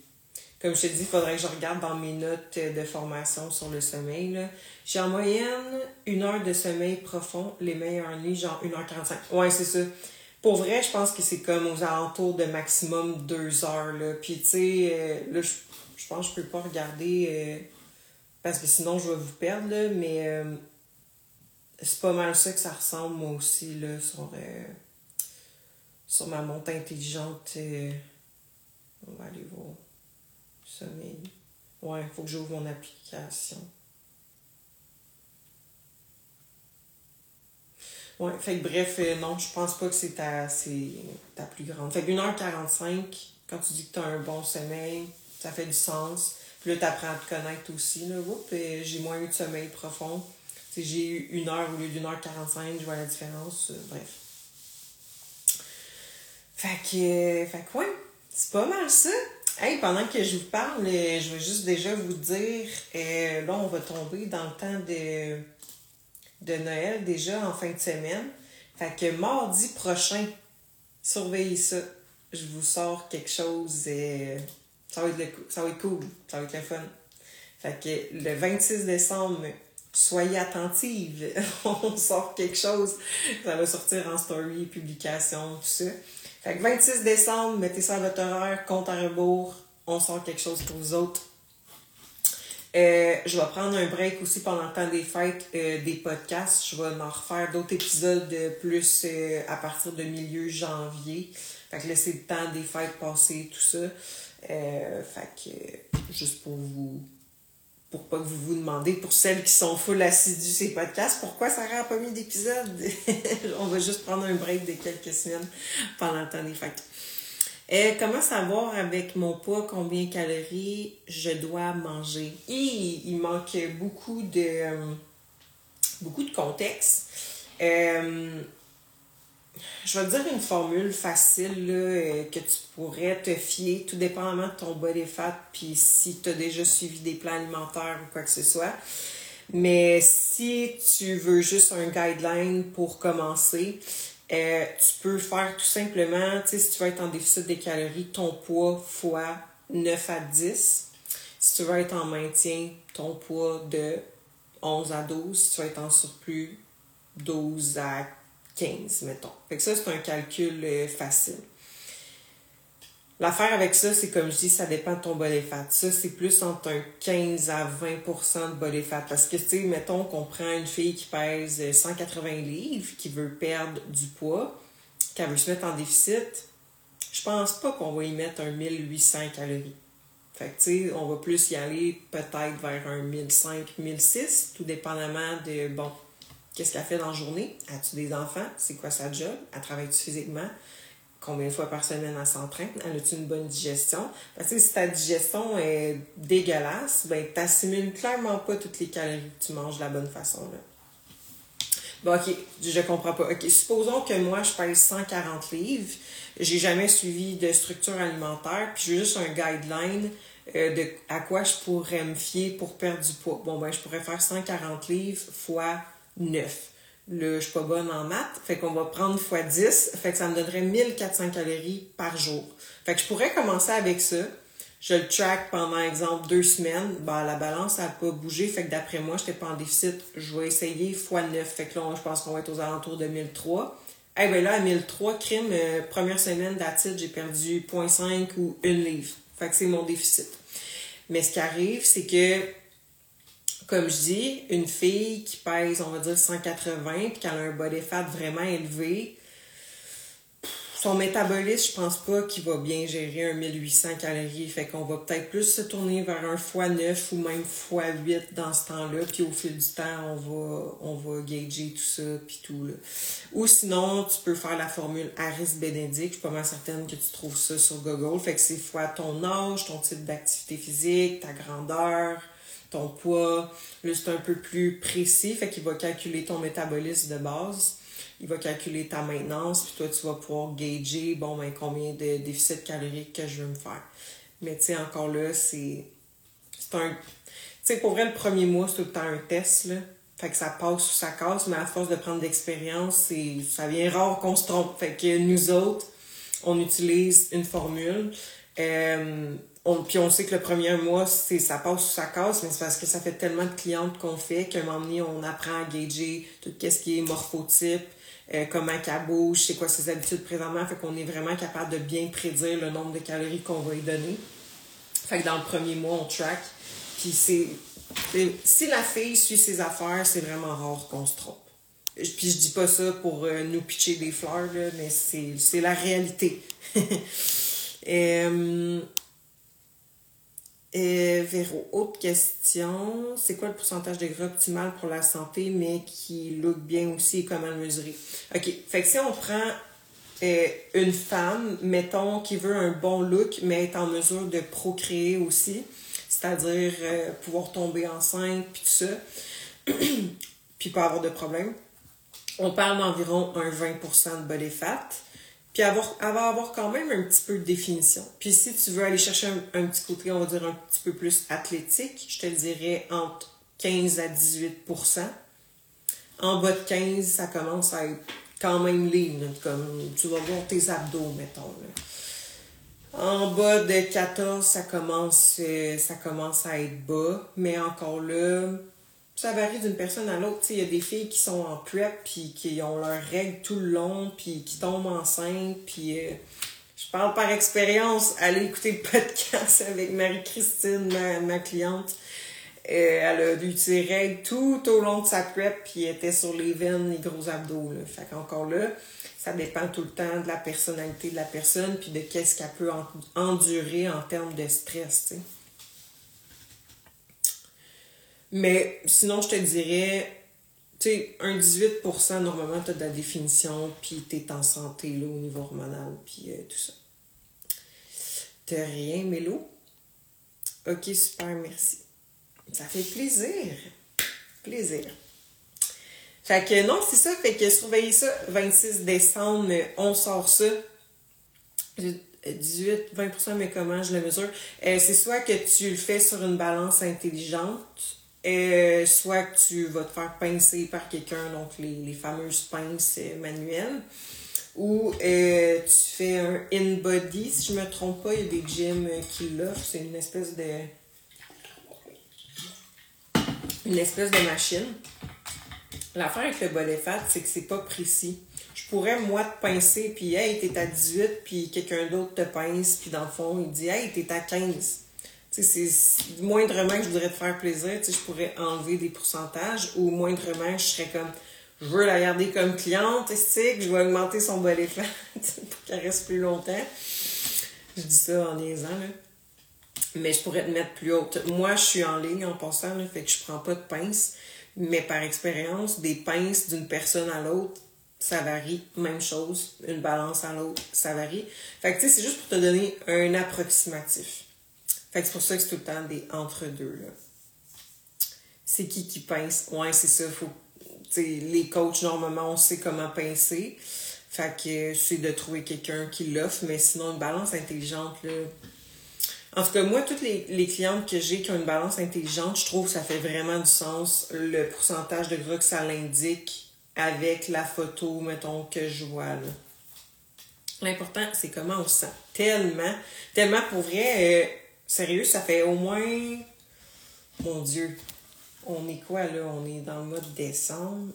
Comme je te dis, il faudrait que je regarde dans mes notes de formation sur le sommeil. J'ai en moyenne une heure de sommeil profond, les meilleures nuits, genre 1h45. Ouais, c'est ça. Pour vrai, je pense que c'est comme aux alentours de maximum deux heures. Là. Puis, tu sais, euh, là, je, pense que je peux pas regarder. Euh, parce que sinon je vais vous perdre, là, mais euh, c'est pas mal ça que ça ressemble moi aussi là, sur, euh, sur ma montre intelligente. Euh, on va aller voir. Sommeil. Ouais, il faut que j'ouvre mon application. Ouais, fait que bref, non, je pense pas que c'est ta, ta plus grande. Fait que 1h45, quand tu dis que tu as un bon sommeil, ça fait du sens. Puis là, tu à te connaître aussi. Là. j'ai moins eu de sommeil profond. j'ai eu une heure au lieu d'une heure 45, je vois la différence. Euh, bref. Fait que, fait que ouais, c'est pas mal ça. Hey, pendant que je vous parle, euh, je vais juste déjà vous dire, euh, là, on va tomber dans le temps de, de Noël déjà en fin de semaine. Fait que mardi prochain, surveillez ça. je vous sors quelque chose. Euh, ça, va être ça va être cool. Ça va être le fun. Fait que le 26 décembre, soyez attentive. On sort quelque chose. Ça va sortir en story, publication, tout ça. Fait que 26 décembre, mettez ça à votre horaire, compte à rebours. On sort quelque chose pour vous autres. Euh, je vais prendre un break aussi pendant le temps des fêtes euh, des podcasts. Je vais en refaire d'autres épisodes plus euh, à partir de milieu janvier. Fait que laisser le temps des fêtes passer, tout ça. Fait que juste pour vous pour pas que vous vous demandez, pour celles qui sont full assidues ces podcasts, pourquoi ça n'a pas mis d'épisode? On va juste prendre un break de quelques semaines pendant le temps des. Euh, comment savoir avec mon poids combien de calories je dois manger? il manque beaucoup de, euh, beaucoup de contexte. Euh, je vais te dire une formule facile que tu pourrais te fier, tout dépendamment de ton body fat, puis si tu as déjà suivi des plans alimentaires ou quoi que ce soit. Mais si tu veux juste un guideline pour commencer, euh, tu peux faire tout simplement, tu sais, si tu veux être en déficit des calories, ton poids fois 9 à 10. Si tu veux être en maintien, ton poids de 11 à 12. Si tu veux être en surplus, 12 à 15, mettons. Fait que ça, c'est un calcul euh, facile. L'affaire avec ça, c'est comme je dis, ça dépend de ton body fat. Ça, c'est plus entre un 15 à 20% de body fat. Parce que, tu sais, mettons qu'on prend une fille qui pèse 180 livres, qui veut perdre du poids, qu'elle veut se mettre en déficit, je pense pas qu'on va y mettre un 1800 calories. Fait que, tu sais, on va plus y aller peut-être vers un 1500, 1600, tout dépendamment de, bon, qu'est-ce qu'elle fait dans la journée? As-tu des enfants? C'est quoi sa job? Elle travaille-tu physiquement? combien de fois par semaine elle s'entraîne, elle a une bonne digestion? Parce que si ta digestion est dégueulasse, ben t'assimiles clairement pas toutes les calories que tu manges de la bonne façon. Là. Bon, ok, je comprends pas. Ok, supposons que moi je pèse 140 livres, j'ai jamais suivi de structure alimentaire, puis j'ai juste un guideline euh, de à quoi je pourrais me fier pour perdre du poids. Bon, ben je pourrais faire 140 livres fois 9. Là, je suis pas bonne en maths. Fait qu'on va prendre fois 10. Fait que ça me donnerait 1400 calories par jour. Fait que je pourrais commencer avec ça. Je le track pendant, exemple, deux semaines. Ben, la balance n'a pas bougé. Fait que d'après moi, je n'étais pas en déficit. Je vais essayer fois 9. Fait que là, je pense qu'on va être aux alentours de 1003. Eh ben là, à 1003, crime, euh, première semaine d'attitude, j'ai perdu 0.5 ou 1 livre. Fait que c'est mon déficit. Mais ce qui arrive, c'est que comme je dis, une fille qui pèse, on va dire, 180 puis qui a un body fat vraiment élevé, son métabolisme, je pense pas qu'il va bien gérer un 1800 calories. Fait qu'on va peut-être plus se tourner vers un x9 ou même x8 dans ce temps-là. Puis au fil du temps, on va, on va gager tout ça, puis tout. Là. Ou sinon, tu peux faire la formule Harris-Benedict. Je suis pas mal certaine que tu trouves ça sur Google. Fait que c'est fois ton âge, ton type d'activité physique, ta grandeur, ton poids. Là, c'est un peu plus précis, fait qu'il va calculer ton métabolisme de base. Il va calculer ta maintenance, puis toi, tu vas pouvoir gager, bon, ben, combien de déficit calorique que je veux me faire. Mais, tu sais, encore là, c'est. C'est un. Tu sais, pour vrai, le premier mois, c'est tout le temps un test, là. Fait que ça passe ou ça casse, mais à force de prendre d'expérience, ça vient rare qu'on se trompe. Fait que nous autres, on utilise une formule. Euh, on, puis on sait que le premier mois, c'est ça passe ou ça casse, mais c'est parce que ça fait tellement de clientes qu'on fait qu'à un moment donné, on apprend à gager tout ce qui est morphotype, euh, comment qu'elle bouge, c'est quoi ses habitudes présentement, fait qu'on est vraiment capable de bien prédire le nombre de calories qu'on va lui donner. Fait que dans le premier mois, on track. Puis c'est. Si la fille suit ses affaires, c'est vraiment rare qu'on se trompe. Puis je dis pas ça pour euh, nous pitcher des fleurs, là, mais c'est la réalité. euh, et Véro, autre question. C'est quoi le pourcentage de gras optimal pour la santé, mais qui look bien aussi et comment le mesurer? OK. Fait que si on prend euh, une femme, mettons, qui veut un bon look, mais est en mesure de procréer aussi, c'est-à-dire euh, pouvoir tomber enceinte, puis tout ça, puis pas avoir de problème, on parle d'environ un 20% de body fat. Puis avoir, avoir, avoir quand même un petit peu de définition. Puis si tu veux aller chercher un, petit côté, on va dire un petit peu plus athlétique, je te le dirais entre 15 à 18% En bas de 15, ça commence à être quand même lean, comme tu vas voir tes abdos, mettons. En bas de 14, ça commence, euh, ça commence à être bas, mais encore là, ça varie d'une personne à l'autre. Il y a des filles qui sont en prep, puis qui ont leurs règles tout le long, puis qui tombent enceintes, puis euh, je parle par expérience. Allez écouter le podcast avec Marie-Christine, ma, cliente. Euh, elle a eu ses règles tout au long de sa prep, puis elle était sur les veines, les gros abdos. Là. Fait qu'encore là, ça dépend tout le temps de la personnalité de la personne, puis de qu'est-ce qu'elle peut endurer en termes de stress. Mais sinon, je te dirais, tu sais, un 18%, normalement, tu as de la définition, puis tu es en santé là, au niveau hormonal, puis euh, tout ça. T'as rien, Mélo? Ok, super, merci. Ça fait plaisir. Plaisir. Fait que non, c'est ça. Fait que surveillez ça. 26 décembre, on sort ça. 18, 20%, mais comment je le mesure? Euh, c'est soit que tu le fais sur une balance intelligente, euh, soit que tu vas te faire pincer par quelqu'un, donc les, fameuses pinces euh, manuelles, ou euh, tu fais un in-body, si je me trompe pas, il y a des gyms qui l'offrent, c'est une espèce de une espèce de machine. L'affaire avec le body fat, c'est que c'est pas précis. Je pourrais, moi, te pincer, puis hey, t'es à 18, puis quelqu'un d'autre te pince, puis dans le fond, il dit hey, t'es à 15 c'est moindrement que je voudrais te faire plaisir, je pourrais enlever des pourcentages ou moindrement, je serais comme je veux la garder comme cliente, je vais augmenter son bol fat pour qu'elle reste plus longtemps. Je dis ça en niaisant, là. Mais je pourrais te mettre plus haute. Moi, je suis en ligne en passant, là, fait que je prends pas de pince. Mais par expérience, des pinces d'une personne à l'autre, ça varie. Même chose. Une balance à l'autre, ça varie. Fait que, tu sais, c'est juste pour te donner un approximatif. Fait c'est pour ça que c'est tout le temps des entre-deux. C'est qui qui pince? Ouais, c'est ça. Faut, les coachs, normalement, on sait comment pincer. Fait que c'est de trouver quelqu'un qui l'offre, mais sinon, une balance intelligente, là. En tout cas, moi, toutes les, les clientes que j'ai qui ont une balance intelligente, je trouve que ça fait vraiment du sens le pourcentage de gras que ça l'indique avec la photo, mettons, que je vois. L'important, c'est comment on se sent. Tellement, tellement pour vrai, euh, Sérieux, ça fait au moins. Mon Dieu. On est quoi là? On est dans le mois de décembre.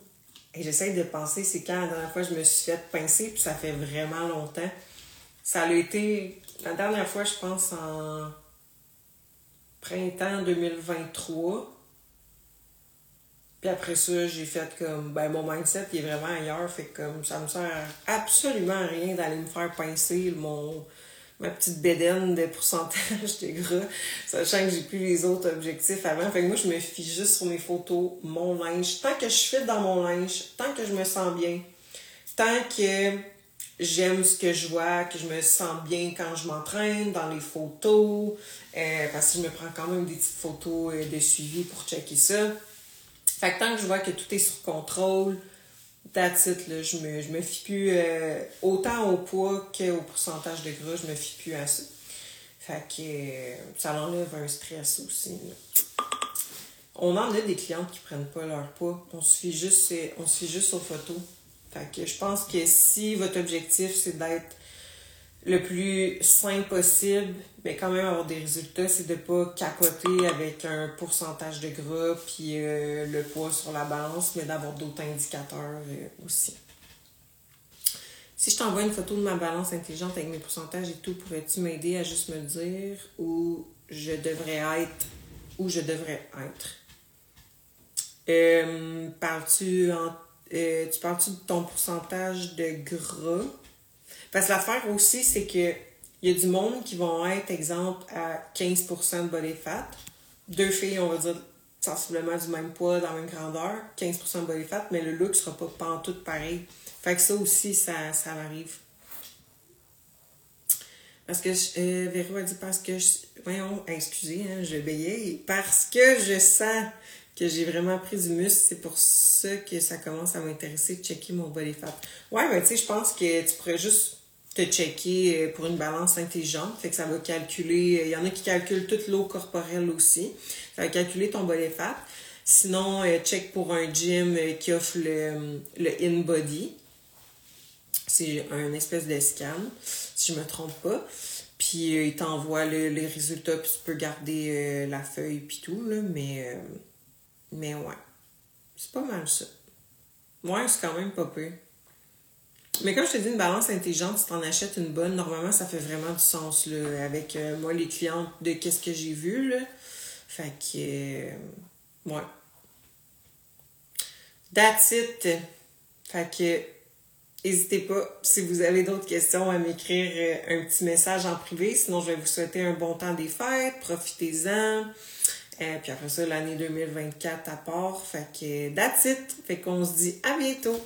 Et j'essaie de penser, c'est quand la dernière fois je me suis fait pincer, puis ça fait vraiment longtemps. Ça a été. La dernière fois, je pense en printemps 2023. Puis après ça, j'ai fait comme, ben mon mindset il est vraiment ailleurs, fait comme ça me sert absolument à rien d'aller me faire pincer mon, ma petite bédaine de pourcentage de gras, sachant que j'ai plus les autres objectifs avant. Fait que moi, je me fie juste sur mes photos, mon linge. Tant que je suis dans mon linge, tant que je me sens bien, tant que j'aime ce que je vois, que je me sens bien quand je m'entraîne, dans les photos, euh, parce que je me prends quand même des petites photos euh, de suivi pour checker ça. Fait que tant que je vois que tout est sur contrôle, That's là. Je me, je me fie plus euh, autant au poids qu'au pourcentage de gras, je me fie plus à ça. Fait que euh, ça enlève un stress aussi. On en a des clientes qui prennent pas leur poids. On se fie juste, on se fie juste aux photos. Fait que je pense que si votre objectif c'est d'être le plus sain possible, mais quand même avoir des résultats, c'est de pas capoter avec un pourcentage de gras puis euh, le poids sur la balance, mais d'avoir d'autres indicateurs euh, aussi. Si je t'envoie une photo de ma balance intelligente avec mes pourcentages et tout, pourrais-tu m'aider à juste me dire où je devrais être, où je devrais être? Euh, parles-tu tu parles-tu de ton pourcentage de gras? Parce que l'affaire aussi, c'est que il y a du monde qui vont être, exemple, à 15% de body fat. Deux filles, on va dire, sensiblement du même poids, dans la même grandeur, 15% de body fat, mais le look sera pas pantoute pareil. Fait que ça aussi, ça, ça m'arrive. Parce que, euh, Véro a dit parce que, je, voyons, excusez, hein, je parce que je sens que j'ai vraiment pris du muscle, c'est pour ça que ça commence à m'intéresser de checker mon body fat. Ouais, mais tu sais, je pense que tu pourrais juste te checker euh, pour une balance intelligente. Fait que ça va calculer. Il y en a qui calculent toute l'eau corporelle aussi. Ça va calculer ton body fat. Sinon, euh, check pour un gym euh, qui offre le, le in-body. C'est un espèce de scan, si je me trompe pas. Puis euh, il t'envoie les résultats, puis tu peux garder la feuille, puis tout, là. Mais, mais ouais. C'est pas mal ça. Ouais, c'est quand même pas peu. Mais comme je te dis, une balance intelligente, si tu en achètes une bonne, normalement, ça fait vraiment du sens là, avec moi, les clientes de qu'est-ce que j'ai vu. Là. Fait que. ouais. That's it. Fait que, n'hésitez pas, si vous avez d'autres questions, à m'écrire euh, un petit message en privé. Sinon, je vais vous souhaiter un bon temps des fêtes. Profitez-en. Euh, puis après ça, l'année 2024 à part. Fait que, that's it. Fait qu'on se dit à bientôt.